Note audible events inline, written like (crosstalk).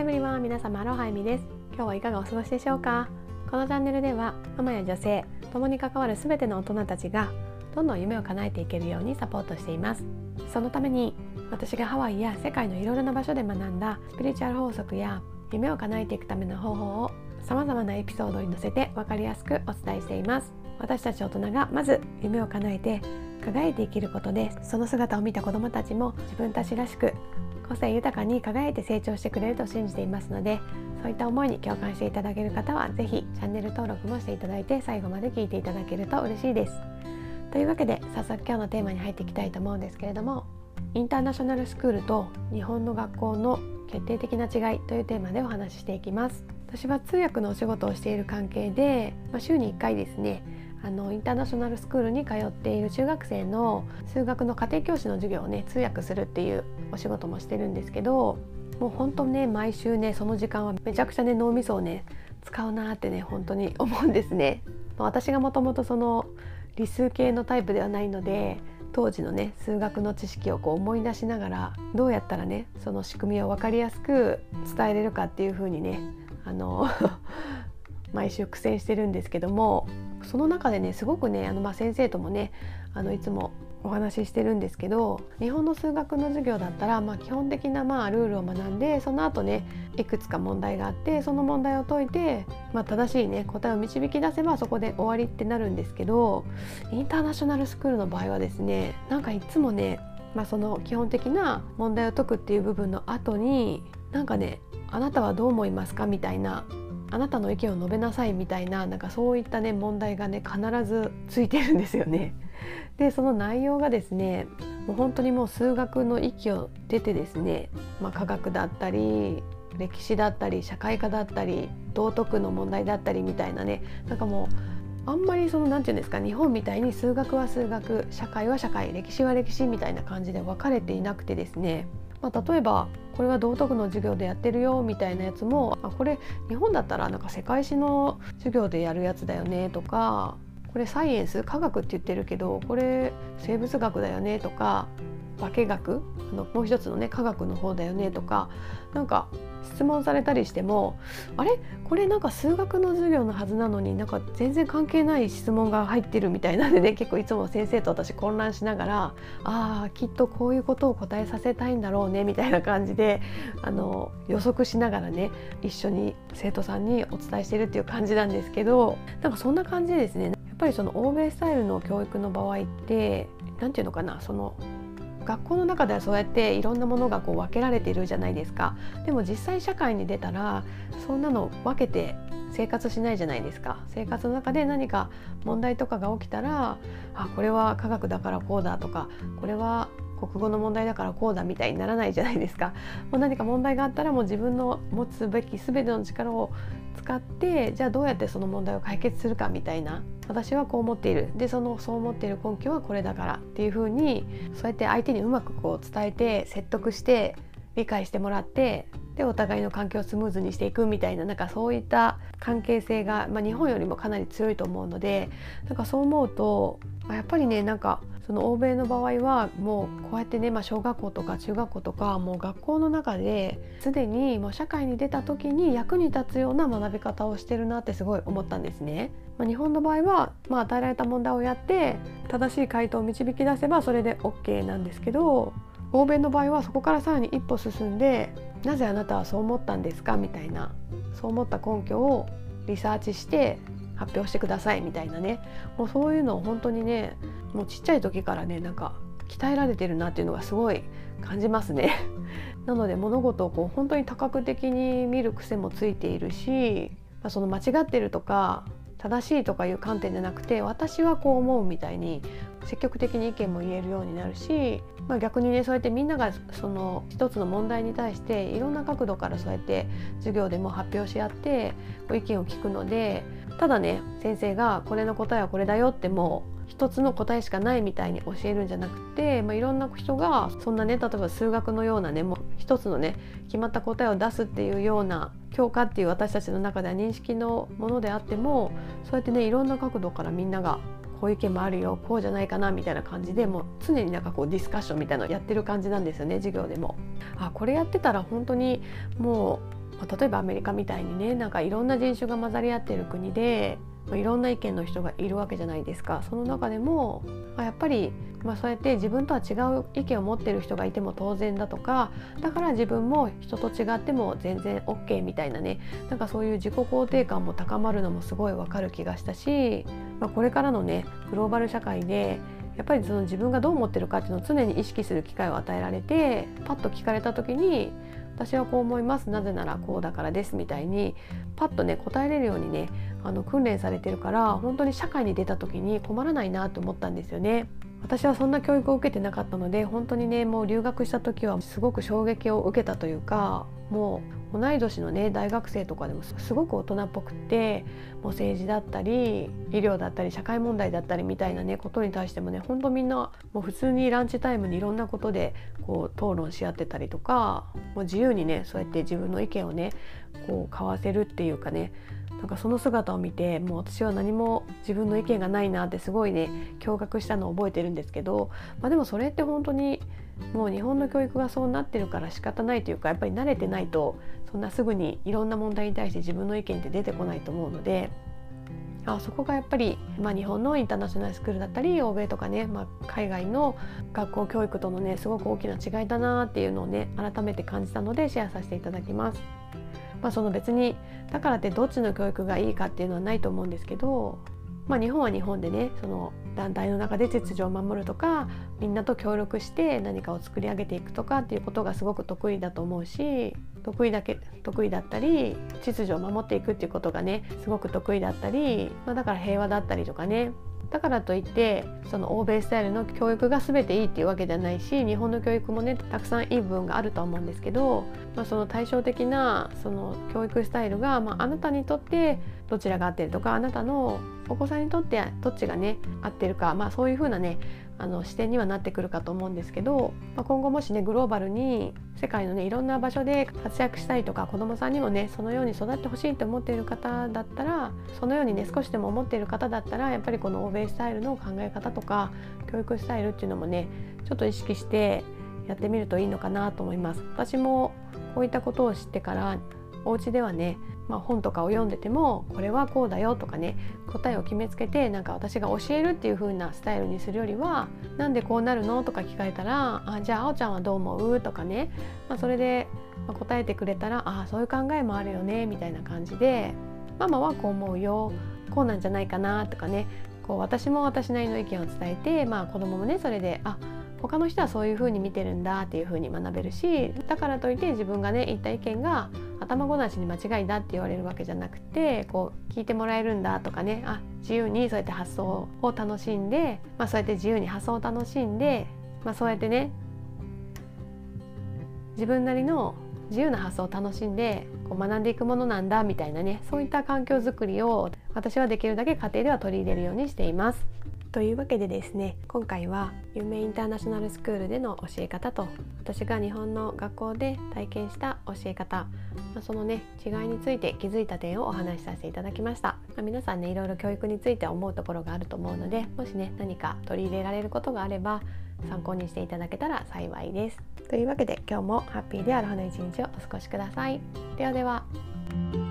ハイブリワン皆様アロハエミです。今日はいかがお過ごしでしょうか？このチャンネルではママや女性共に関わる全ての大人たちがどんどん夢を叶えていけるようにサポートしています。そのために私がハワイや世界のいろいろな場所で学んだスピリチュアル法則や夢を叶えていくための方法を様々なエピソードに載せて分かりやすくお伝えしています。私たち大人がまず夢を叶えて輝いて生きることでその姿を見た子どもたちも自分たちらしく個性豊かに輝いて成長してくれると信じていますのでそういった思いに共感していただける方は是非チャンネル登録もしていただいて最後まで聞いていただけると嬉しいです。というわけで早速今日のテーマに入っていきたいと思うんですけれどもインターナショナルスクールと日本の学校の決定的な違いというテーマでお話ししていきます。私は通訳のお仕事をしている関係で、まあ、週に1回ですねあのインターナショナルスクールに通っている中学生の数学の家庭教師の授業をね通訳するっていうお仕事もしてるんですけどもう本当ね毎週ねその時間はめちゃくちゃね脳みそをね使うなってね本当に思うんですね。私がもともとその理数系のタイプではないので当時のね数学の知識をこう思い出しながらどうやったらねその仕組みを分かりやすく伝えれるかっていう風にねあの (laughs) 毎週苦戦してるんですけどもその中でねすごくねあの、まあ、先生ともねあのいつもお話ししてるんですけど日本の数学の授業だったら、まあ、基本的なまあルールを学んでその後ねいくつか問題があってその問題を解いて、まあ、正しいね答えを導き出せばそこで終わりってなるんですけどインターナショナルスクールの場合はですねなんかいつもね、まあ、その基本的な問題を解くっていう部分の後になんかねあなたはどう思いますかみたいなあなたの意見を述べなさいみたいななんかそういったね問題がね必ずついてるんですよね。(laughs) でその内容がですねもう本当にもう数学の域を出てですね、まあ、科学だったり歴史だったり社会科だったり道徳の問題だったりみたいなねなんかもうあんまりその何て言うんですか日本みたいに数学は数学社会は社会歴史は歴史みたいな感じで分かれていなくてですねまあ、例えばこれは道徳の授業でやってるよみたいなやつもあこれ日本だったらなんか世界史の授業でやるやつだよねとかこれサイエンス科学って言ってるけどこれ生物学だよねとか化学あのもう一つのね科学の方だよねとかなんか質問されたりしてもあれ？これなんか数学の授業のはずなのになんか全然関係ない質問が入ってるみたいなんでね結構いつも先生と私混乱しながらああきっとこういうことを答えさせたいんだろうねみたいな感じであの予測しながらね一緒に生徒さんにお伝えしてるっていう感じなんですけどなんかそんな感じでですね。やっぱりその欧米スタイルの教育の場合って何て言うのかなその学校の中ではそうやっていろんなものがこう分けられているじゃないですか。でも実際社会に出たらそんなの分けて生活しないじゃないですか。生活の中で何か問題とかが起きたらあこれは科学だからこうだとかこれは国語の問題だからこうだみたいにならないじゃないですか。もう何か問題があったらもう自分の持つべき全ての力を使ってじゃあどうやってその問題を解決するかみたいな。私はこう思っている。でそのそう思っている根拠はこれだからっていうふうにそうやって相手にうまくこう伝えて説得して理解してもらってでお互いの関係をスムーズにしていくみたいななんかそういった関係性が、まあ、日本よりもかなり強いと思うのでなんかそう思うとやっぱりねなんかその欧米の場合はもうこうやってね、まあ、小学校とか中学校とかもう学校の中ですでにもう社会に出た時に役に立つような学び方をしてるなってすごい思ったんですね。まあ、日本の場合は、まあ、与えられた問題をやって正しい回答を導き出せばそれで OK なんですけど欧米の場合はそこからさらに一歩進んでなぜあなたはそう思ったんですかみたいなそう思った根拠をリサーチして発表してくださいみたいなねもうそういうのを本当にねもうちっちゃい時からねなんか鍛えられてるなっていうのがすごい感じますね。(laughs) なので物事をこう本当に多角的に見る癖もついているし、まあ、その間違ってるとか正しいとかいう観点じゃなくて私はこう思うみたいに積極的に意見も言えるようになるし、まあ、逆にねそうやってみんながその一つの問題に対していろんな角度からそうやって授業でも発表し合ってこう意見を聞くのでただね先生がこれの答えはこれだよってもう一つの答えしかないみたいに教えるんじゃなくて、まあ、いろんな人がそんなね例えば数学のようなねもう一つのね決まった答えを出すっていうような教科っていう私たちの中では認識のものであってもそうやってねいろんな角度からみんながこういう意見もあるよこうじゃないかなみたいな感じでもう常になんかこうディスカッションみたいなのやってる感じなんですよね授業でも。あこれやってたら本当にもうま例えばアメリカみたいにねなんかいろんな人種が混ざり合ってる国でまいろんな意見の人がいるわけじゃないですか。その中でもあやっぱり、まあ、そうやって自分とは違う意見を持ってる人がいても当然だとかだから自分も人と違っても全然 OK みたいなねなんかそういう自己肯定感も高まるのもすごいわかる気がしたし、まあ、これからのねグローバル社会でやっぱりその自分がどう思ってるかっていうのを常に意識する機会を与えられてパッと聞かれた時に私はこう思いますなぜならこうだからですみたいにパッとね答えれるようにねあの訓練されてるから本当に社会に出た時に困らないなと思ったんですよね。私はそんな教育を受けてなかったので本当にねもう留学した時はすごく衝撃を受けたというかもう同い年のね大学生とかでもすごく大人っぽくってもう政治だったり医療だったり社会問題だったりみたいなねことに対してもね本当みんなもう普通にランチタイムにいろんなことでこう討論し合ってたりとかもう自由にねそうやって自分の意見をねこう交わせるっていうかねなんかその姿を見てもう私は何も自分の意見がないなってすごいね驚愕したのを覚えてるんですけど、まあ、でもそれって本当にもう日本の教育がそうなってるから仕方ないというかやっぱり慣れてないとそんなすぐにいろんな問題に対して自分の意見って出てこないと思うので。あそこがやっぱり、まあ、日本のインターナショナルスクールだったり欧米とかね、まあ、海外の学校教育とのねすごく大きな違いだなっていうのをね改めて感じたのでシェアさせていただきます。まあ、その別にだからってどっちの教育がいいかっていうのはないと思うんですけど、まあ、日本は日本でねその団体の中で秩序を守るとかみんなと協力して何かを作り上げていくとかっていうことがすごく得意だと思うし得意だけ得意だったり秩序を守っていくっていうことがねすごく得意だったり、まあ、だから平和だったりとかねだからといってその欧米スタイルの教育が全ていいっていうわけではないし日本の教育もねたくさんいい部分があると思うんですけど、まあ、その対照的なその教育スタイルが、まあ、あなたにとってどちらが合ってるとかあなたのお子さんにとってどっちがね合ってるか、まあ、そういうふうなねあの視点にはなってくるかと思うんですけど、まあ、今後もしねグローバルに世界のねいろんな場所で活躍したいとか子どもさんにもねそのように育ってほしいと思っている方だったらそのようにね少しでも思っている方だったらやっぱりこの欧米スタイルの考え方とか教育スタイルっていうのもねちょっと意識してやってみるといいのかなと思います。私もこういったことを知ってからお家ではねまあ、本とかを読んでてもこれはこうだよとかね答えを決めつけてなんか私が教えるっていう風なスタイルにするよりは「なんでこうなるの?」とか聞かれたら「あじゃああおちゃんはどう思う?」とかね、まあ、それで答えてくれたら「あそういう考えもあるよね」みたいな感じで「ママはこう思うよ」こうなんじゃないかなとかねこう私も私なりの意見を伝えて、まあ、子供もねそれで「あ他の人はそういう風に見てるんだっていう風に学べるしだからといって自分がね言った意見が頭ごなしに間違いだって言われるわけじゃなくてこう聞いてもらえるんだとかねあ自由にそうやって発想を楽しんで、まあ、そうやって自由に発想を楽しんで、まあ、そうやってね自分なりの自由な発想を楽しんでこう学んでいくものなんだみたいなねそういった環境づくりを私はできるだけ家庭では取り入れるようにしています。というわけでですね今回は夢インターナショナルスクールでの教え方と私が日本の学校で体験した教え方、まあ、そのね違いについて気づいた点をお話しさせていただきました、まあ、皆さんねいろいろ教育について思うところがあると思うのでもしね何か取り入れられることがあれば参考にしていただけたら幸いです。というわけで今日もハッピーである花一日をお過ごしください。ではでは。